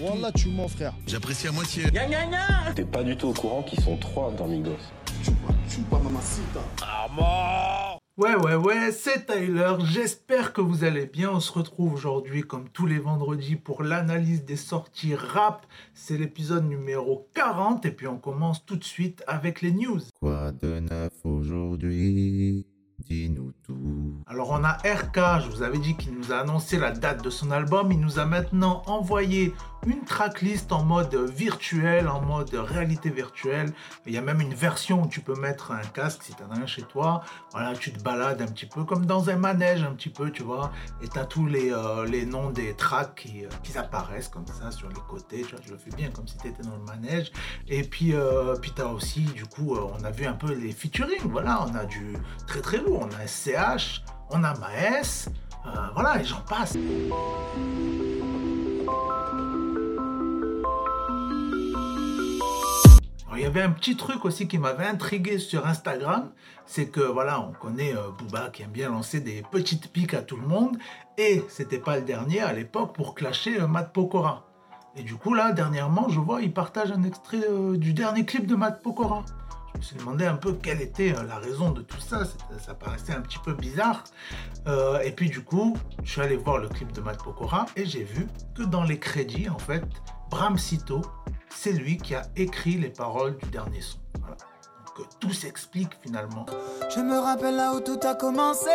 Wallah, tu mens, frère. J'apprécie à moitié. T'es pas du tout au courant qu'ils sont trois dans Migos. Ouais, ouais, ouais, c'est Tyler. J'espère que vous allez bien. On se retrouve aujourd'hui, comme tous les vendredis, pour l'analyse des sorties rap. C'est l'épisode numéro 40. Et puis, on commence tout de suite avec les news. Quoi de neuf aujourd'hui? Dis-nous tout. Alors, on a RK. Je vous avais dit qu'il nous a annoncé la date de son album. Il nous a maintenant envoyé une tracklist en mode virtuel, en mode réalité virtuelle. Il y a même une version où tu peux mettre un casque si tu as un chez toi. Voilà, tu te balades un petit peu comme dans un manège, un petit peu, tu vois. Et tu as tous les, euh, les noms des tracks qui, euh, qui apparaissent comme ça sur les côtés. Tu vois, je le fais bien comme si tu étais dans le manège. Et puis, euh, tu as aussi, du coup, on a vu un peu les featuring. Voilà, on a du très très lourd. On a SCH, on a Maes. voilà, et j'en passe. Il y avait un petit truc aussi qui m'avait intrigué sur Instagram, c'est que voilà, on connaît euh, Booba qui aime bien lancer des petites piques à tout le monde, et c'était pas le dernier à l'époque pour clasher euh, Matt Pokora. Et du coup là, dernièrement, je vois, il partage un extrait euh, du dernier clip de Matt Pokora. Je me suis demandé un peu quelle était euh, la raison de tout ça, ça paraissait un petit peu bizarre. Et puis du coup, je suis allé voir le clip de Matt Pokora et j'ai vu que dans les crédits, en fait, Bram Sito, c'est lui qui a écrit les paroles du dernier son. Voilà. Donc euh, tout s'explique finalement. Je me rappelle là où tout a commencé.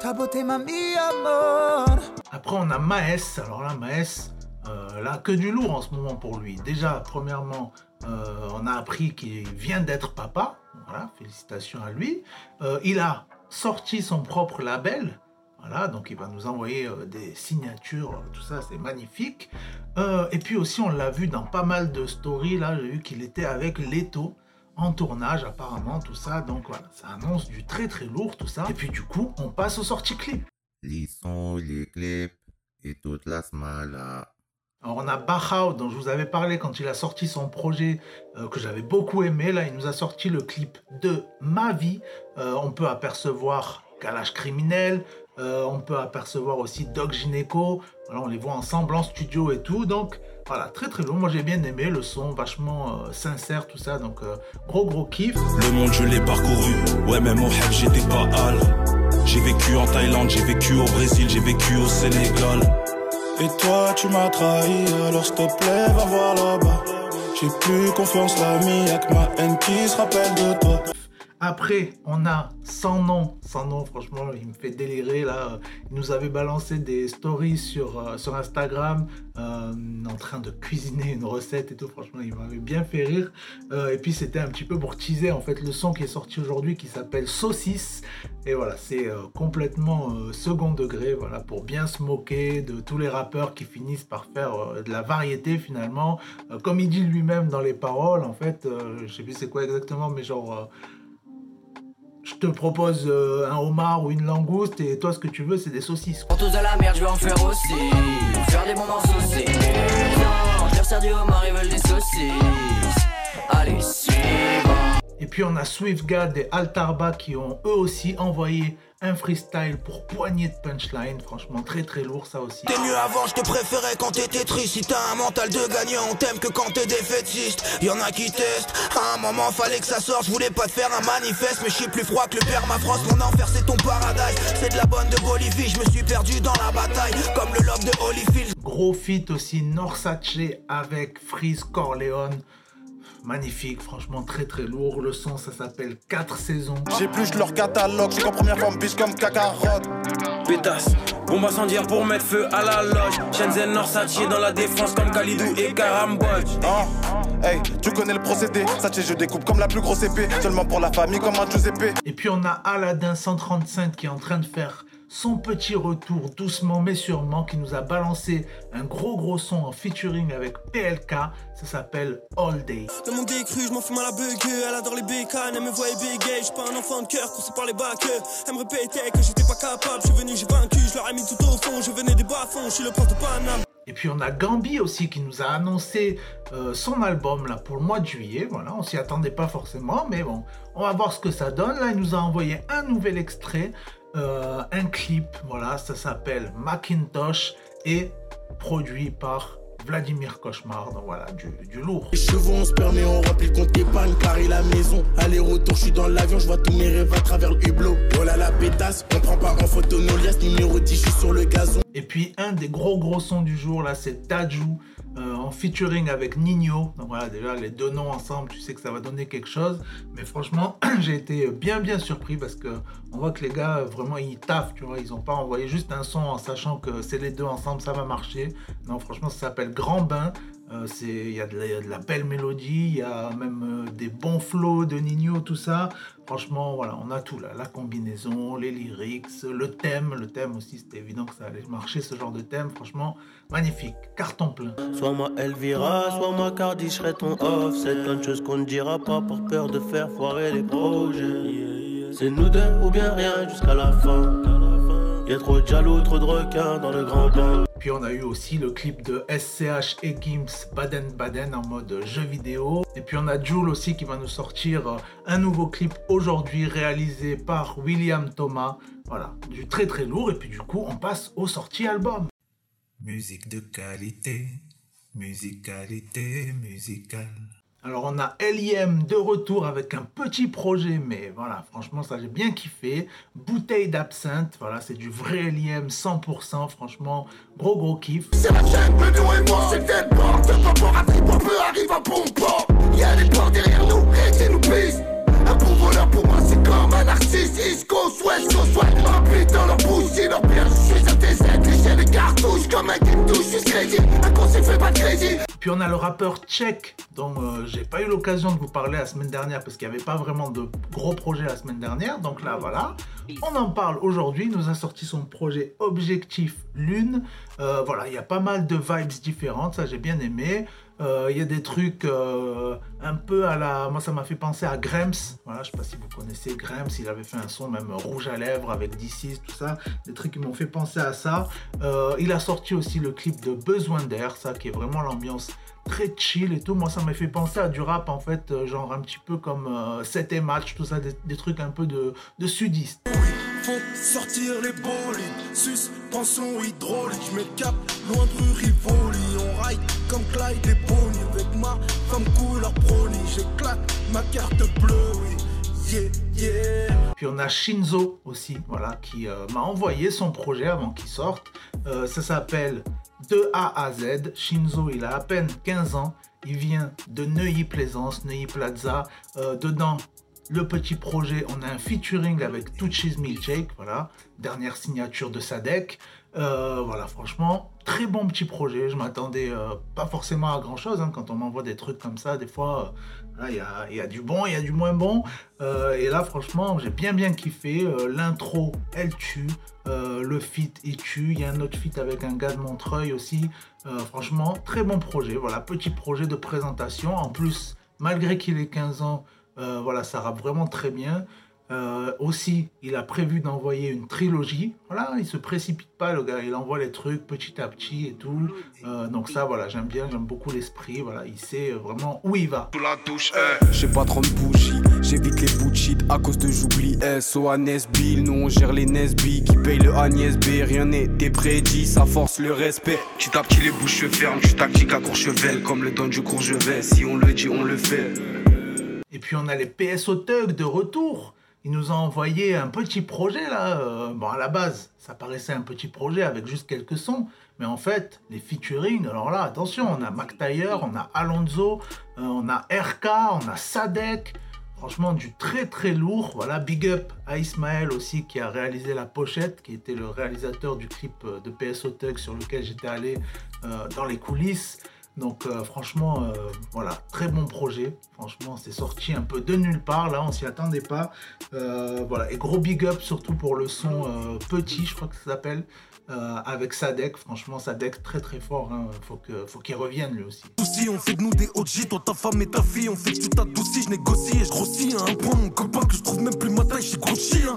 Ta beauté m'a mis à mort. Après, on a Maes. Alors là, Maes, euh, là, que du lourd en ce moment pour lui. Déjà, premièrement, euh, on a appris qu'il vient d'être papa. Voilà, félicitations à lui. Euh, il a sorti son propre label. Voilà, donc il va nous envoyer euh, des signatures, euh, tout ça, c'est magnifique. Euh, et puis aussi, on l'a vu dans pas mal de stories. Là, j'ai vu qu'il était avec Leto en tournage, apparemment, tout ça. Donc voilà, ça annonce du très très lourd, tout ça. Et puis du coup, on passe aux sorties clips. Les sons, les clips et toute la smala. Alors on a Bachau dont je vous avais parlé quand il a sorti son projet euh, que j'avais beaucoup aimé. Là, il nous a sorti le clip de Ma vie. Euh, on peut apercevoir Kalash Criminel. Euh, on peut apercevoir aussi Doc Gineco. On les voit ensemble en studio et tout. Donc voilà, très très lourd. Moi j'ai bien aimé le son, vachement euh, sincère, tout ça. Donc euh, gros gros kiff. Le monde je l'ai parcouru, ouais même au rêve j'étais pas hal J'ai vécu en Thaïlande, j'ai vécu au Brésil, j'ai vécu au Sénégal Et toi tu m'as trahi, alors s'il te plaît va voir là-bas J'ai plus confiance l'ami, y'a que ma haine qui se rappelle de toi Après, on a Sans nom. Sans nom, franchement, il me fait délirer là. Il nous avait balancé des stories sur, euh, sur Instagram euh, en train de cuisiner une recette et tout. Franchement, il m'avait bien fait rire. Euh, et puis, c'était un petit peu pour teaser en fait le son qui est sorti aujourd'hui qui s'appelle Saucisse. Et voilà, c'est complètement second degré, voilà, pour bien se moquer de tous les rappeurs qui finissent par faire de la variété finalement. Comme il dit lui-même dans les paroles, en fait, je sais plus c'est quoi exactement, mais genre. Je te propose euh, un homard ou une langouste et toi ce que tu veux c'est des saucisses. quoi. Pour tous de la merde, je vais en faire aussi. Faire des bons morceaux, c'est Non, je leur sers du homard, ils veulent des saucisses. Allez, suivant. Et puis on a SwiftGad et Altarba qui ont eux aussi envoyé un freestyle pour poignée de punchline. Franchement très très lourd ça aussi. T'es mieux avant, je te préférais quand t'étais triste. Si t'as un mental de gagnant, on t'aime que quand t'es défaitiste. Y'en a qui testent. À un moment, fallait que ça sorte. Je voulais pas te faire un manifeste, mais je suis plus froid que le permafrost. Mon enfer, c'est ton paradise. C'est de la bonne de Bolivie. Je me suis perdu dans la bataille, comme le lobe de Holyfield. Gros feat aussi Norsace avec Freeze Corleone. Magnifique, franchement très très lourd. Le son ça s'appelle 4 saisons. J'épluche leur catalogue, je qu'en première forme biche comme cacarotte Pétasse, bombe incendiaire pour mettre feu à la loge Shenzhen Norsatier dans la défense comme Khalidou et Karambodge Hein? Hey, tu connais le procédé. Sachez, je découpe comme la plus grosse épée. Seulement pour la famille, comme un Giuseppe. Et puis on a Aladdin 135 qui est en train de faire son petit retour doucement mais sûrement qui nous a balancé un gros gros son en featuring avec PLK. Ça s'appelle All Day. Le monde est cru, je m'en fous mal à bugger. Elle adore les bécanes, elle me voit bégayer. Je suis pas un enfant de cœur, poussé par les bacs. Elle me répétait que j'étais pas capable. Je suis venu, j'ai vaincu, je leur ai mis tout au fond. Je venais des bas fonds, je suis le porte Paname. Et puis on a Gambi aussi qui nous a annoncé euh, son album là pour le mois de juillet. Voilà, on s'y attendait pas forcément, mais bon, on va voir ce que ça donne. Là, il nous a envoyé un nouvel extrait, euh, un clip. Voilà, ça s'appelle Macintosh et produit par Vladimir Cauchemar, donc voilà, du, du lourd. Les chevaux, on se permet, on remplit le compte épargne, carré la maison. Aller-retour, je suis dans l'avion, je vois tous mes rêves à travers le hublot. Voilà la pétasse, on prend pas en photo nos liasses, numéro 10, je suis sur le gazon. Et puis un des gros gros sons du jour là, c'est Taju euh, en featuring avec Nino. Donc voilà, déjà les deux noms ensemble, tu sais que ça va donner quelque chose. Mais franchement, j'ai été bien bien surpris parce que on voit que les gars vraiment ils taffent, tu vois, ils ont pas envoyé juste un son en sachant que c'est les deux ensemble, ça va marcher. Non, franchement, ça s'appelle Grand Bain. Euh, c'est- Il y, a de la- belle mélodie, il y a même euh, des bons flows de Nino, tout ça. Franchement, voilà, on a tout là. La combinaison, les lyrics, le thème. Le thème aussi, c'était évident que ça allait marcher, ce genre de thème. Franchement, magnifique. Carton plein. Soit ma Elvira, soit ma Cardi, je serai ton offset. Plein de choses qu'on ne dira pas pour peur de faire foirer les projets. C'est nous deux ou bien rien jusqu'à la fin. Y'a trop de jaloux, trop de requins dans le grand bain. Puis on a eu aussi le clip de SCH et Gims Baden Baden en mode jeu vidéo. Et puis on a Jules aussi qui va nous sortir euh, un nouveau clip aujourd'hui réalisé par William Thomas. Voilà, du très très lourd. Et puis du coup, on passe aux sorties albums. Musique de qualité, musicalité musicale. Alors on a L.I.M. de retour avec un petit projet, mais voilà, franchement ça j'ai bien kiffé. Bouteille d'absinthe, voilà, c'est du vrai L.I.M. 100%, franchement, gros gros kiff. C'est la jungle, nous et moi, c'est le porte. Pas pour un trip, on peut arrive à bon port. Y'a des ports derrière nous, et nous pisse. Un bon voleur pour moi, c'est comme un narcisse. East Coast, West Coast, ouais. Dans leur bouche, c'est leur pire. Je suis un TZ, léger les cartouches. Comme un game touche, je suis crédit. Un conseil fait pas de crédit. Puis on a le rappeur Tchèque, dont euh, j'ai pas eu l'occasion de vous parler la semaine dernière parce qu'il n'y avait pas vraiment de gros projets la semaine dernière. Donc là, voilà. On en parle aujourd'hui. Il nous a sorti son projet Objectif Lune. Euh, voilà, il y a pas mal de vibes différentes. Ça, j'ai bien aimé. Euh, Il y a des trucs euh, un peu à la. Moi, ça m'a fait penser à Grems. Voilà, je sais pas si vous connaissez Grems. Il avait fait un son même rouge à lèvres avec D6, tout ça. Des trucs qui m'ont fait penser à ça. Il a sorti aussi le clip de Besoin d'air, ça qui est vraiment l'ambiance très chill et tout. Moi, ça m'a fait penser à du rap en fait, euh, genre un petit peu comme euh, 7 et match, tout ça, des, des trucs un peu de, de sudiste. Faut sortir les bolides, suspension hydraulique, je le cap loin de Rivoli, on ride comme Clyde et Bonnie, avec ma femme couleur brownie, j'éclate ma carte bleue, oui, yeah, yeah. Puis on a Shinzo aussi, voilà, qui euh, m'a envoyé son projet avant qu'il sorte. Euh, ça s'appelle De A à Z. Shinzo, il a à peine 15 ans. Il vient de Neuilly-Plaisance, Neuilly-Plaza. Euh, dedans, le petit projet, on a un featuring avec Tucci's Milkshake, voilà, dernière signature de Sadek. Euh, voilà, franchement, très bon petit projet. Je m'attendais euh, pas forcément à grand chose quand on m'envoie des trucs comme ça. Des fois, euh, il y a, du bon, il y a du moins bon. Et là, franchement, j'ai bien bien kiffé. L'intro, elle tue. Le feat, il tue. Il y a un autre feat avec un gars de Montreuil aussi. Franchement, très bon projet. Voilà, petit projet de présentation. En plus, malgré qu'il ait 15 ans, euh, voilà, ça rappe vraiment très bien. Euh, aussi, il a prévu d'envoyer une trilogie. Voilà, il se précipite pas, le gars. Il envoie les trucs petit à petit et tout. Euh, donc ça, voilà, j'aime bien, j'aime beaucoup l'esprit. Voilà, il sait vraiment où il va. Sous la touche, J'ai pas 30 bougies, j'évite les bullshit à cause de j'oublie SO à Nesbill, nous on gère les Nesby qui payent le Agnès B, rien n'était prédit, ça force le respect. Petit à petit les bouches se ferment, je suis tactique à Courchevel, comme le don du Courchevel, si on le dit on le fait. Et puis on a les PSO Tug de retour. Il nous a envoyé un petit projet là. Euh, bon, à la base, ça paraissait un petit projet avec juste quelques sons. Mais en fait, les featuring, alors là, attention, on a Mac Taylor, on a Alonso, euh, on a RK, on a Sadek. Franchement, du très très lourd. Voilà, big up à Ismaël aussi qui a réalisé la pochette, qui était le réalisateur du clip euh, de PSO Tug sur lequel j'étais allé dans les coulisses. Donc euh, franchement, euh, voilà, très bon projet. Franchement, c'est sorti un peu de nulle part, là, on s'y attendait pas. Euh, voilà, et gros big up surtout pour le son euh, petit, je crois que ça s'appelle, euh, avec Sadek. Franchement, Sadek très très fort. Hein. Faut que, faut qu'il revienne lui aussi. Souci, on fait de nous des OG, toi ta femme et ta fille, on fait que tu t'adoucis, je négocie et je grossis à un point, mon copain que je trouve même plus ma taille, je suis gros chien.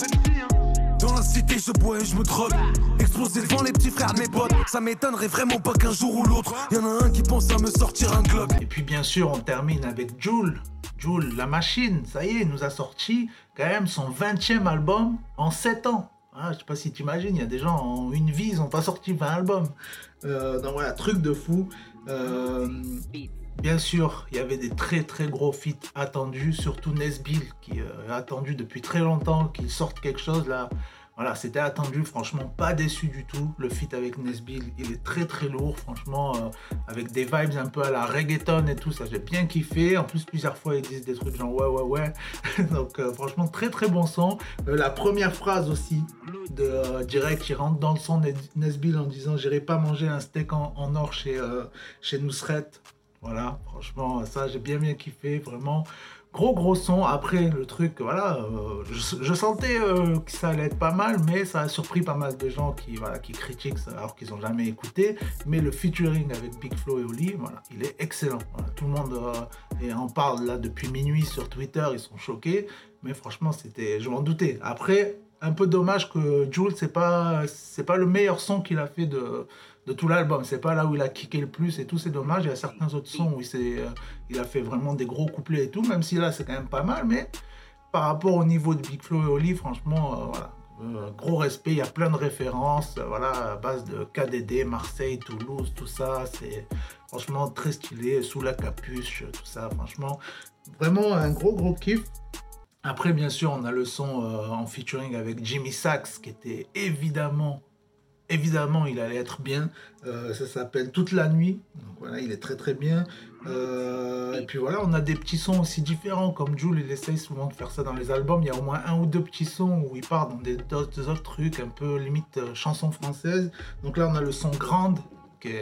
Dans la cité, je bois et je me drogue. Explosé devant les petits frères de mes potes. Ça m'étonnerait vraiment pas qu'un jour ou l'autre, y'en a un qui pense à me sortir un globe. Et puis bien sûr, on termine avec Joule. Joule, la machine, ça y est, nous a sorti quand même son 20e album en 7 ans. Ah, je sais pas si tu imagines, il y a des gens en une vie, ils n'ont pas sorti 20 albums. Euh, donc voilà, truc de fou. Euh, bien sûr, il y avait des très très gros feats attendus, surtout Nesbill qui euh, a attendu depuis très longtemps qu'il sorte quelque chose là. Voilà, c'était attendu, franchement, pas déçu du tout. Le feat avec Nesbill, il est très très lourd, franchement, euh, avec des vibes un peu à la reggaeton et tout, ça j'ai bien kiffé. En plus, plusieurs fois, ils disent des trucs genre ouais, ouais, ouais. Donc, euh, franchement, très très bon son. La première phrase aussi de direct qui rentre dans le son Nesbill en disant J'irai pas manger un steak en, or chez, chez Nousret. Voilà, franchement, ça j'ai bien bien kiffé, vraiment. Gros gros son, après le truc, voilà, euh, je, sentais euh, que ça allait être pas mal, mais ça a surpris pas mal de gens qui, voilà, qui critiquent ça alors qu'ils n'ont jamais écouté. Mais le featuring avec Big Flo et Oli, voilà, il est excellent. tout le monde euh, en parle là depuis minuit sur Twitter, ils sont choqués. Mais franchement, c'était, je m'en doutais. Après, un peu dommage que Jules, c'est pas, c'est pas le meilleur son qu'il a fait de, de tout l'album. C'est pas là où il a kické le plus et tout, c'est dommage. Il y a certains autres sons où il, euh, il a fait vraiment des gros couplets et tout, même si là c'est quand même pas mal, mais par rapport au niveau de Big Flo et Oli, franchement, euh, voilà. Euh, gros respect, il y a plein de références, voilà, à base de KDD, Marseille, Toulouse, tout ça, c'est franchement très stylé, sous la capuche, tout ça, franchement, vraiment un gros gros kiff. Après, bien sûr, on a le son en featuring avec Jimmy Sachs, qui était évidemment évidemment, il allait être bien. Euh, ça s'appelle Toute la nuit. Donc voilà, il est très très bien. Euh, et puis voilà, on a des petits sons aussi différents. Comme Jules, il essaye souvent de faire ça dans les albums. Il y a au moins un ou deux petits sons où il part dans des autres, trucs, un peu limite euh, chansons françaises. Donc là, on a le son Grande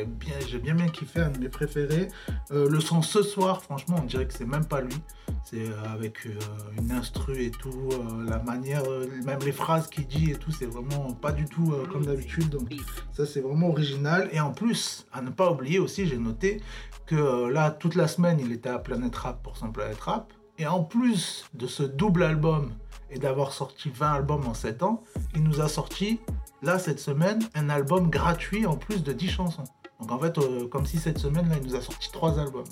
bien, j'ai bien bien kiffé, un de mes préférés. le son ce soir, franchement, on dirait que c'est même pas lui. C'est euh, avec euh, une instru et tout, euh, la manière, même les phrases qu'il dit et tout, c'est vraiment pas du tout comme d'habitude. Donc ça c'est vraiment original. Et en plus, à ne pas oublier aussi, j'ai noté que là, toute la semaine, il était à Planet Rap pour son Planet Rap. Et en plus de ce double album et d'avoir sorti 20 albums en 7 ans, il nous a sorti, là, cette semaine, un album gratuit en plus de 10 chansons. Donc en fait, comme si cette semaine, là, il nous a sorti 3 albums.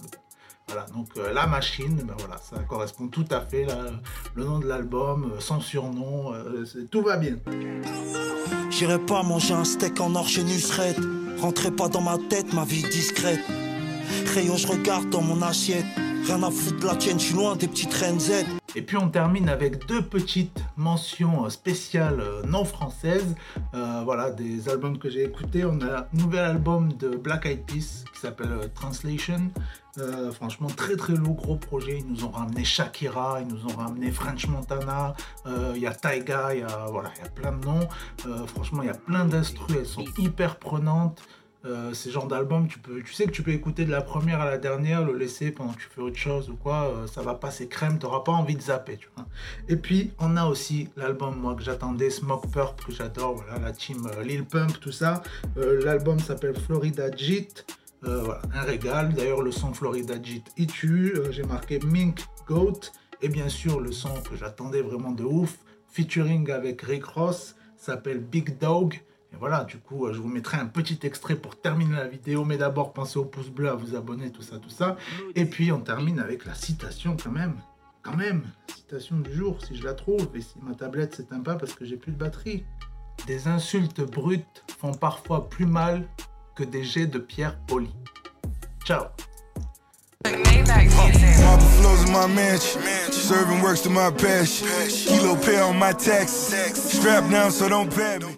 Voilà, donc euh, la machine, ben voilà, ça correspond tout à fait, là, le nom de l'album, euh, son surnom, euh, tout va bien. J'irai pas manger un steak en or chez Nusret, rentrez pas dans ma tête, ma vie discrète. Rayon, je regarde dans mon assiette, rien à foutre de la tienne, je suis loin des petites reines Z. Et puis on termine avec deux petites mentions spéciales non françaises. voilà, des albums que j'ai écoutés. On a un nouvel album de Black Eyed Peas qui s'appelle Translation. Euh, franchement, très très lourd, gros projet. Ils nous ont ramené Shakira, ils nous ont ramené French Montana, euh, il y a Taiga, il y a, voilà, y a plein de noms. Euh, franchement, il y a plein d'instrus, elles sont hyper prenantes. Ces genres d'albums, tu, tu sais que tu peux écouter de la première à la dernière, le laisser pendant que tu fais autre chose ou quoi, ça va passer crème, tu n'auras pas envie de zapper. Et puis, on a aussi l'album, moi, que j'attendais, Smoke Purp, que j'adore, voilà, la team Lil Pump, tout ça. l'album s'appelle Florida Jit. Euh, un régal. D'ailleurs, le son Florida Jit y tue. Euh, j'ai marqué Mink Goat. Et bien sûr, le son que j'attendais vraiment de ouf, featuring avec Rick Ross, s'appelle Big Dog. Et voilà, du coup, euh, je vous mettrai un petit extrait pour terminer la vidéo. Mais d'abord, pensez au pouce bleu, à vous abonner, tout ça, tout ça. Et puis, on termine avec la citation quand même. Quand même, citation du jour, si je la trouve. Et si ma tablette s'éteint pas parce que j'ai plus de batterie. Des insultes brutes font parfois plus mal que des jets de pierre polie. Ciao pay so don't pat me.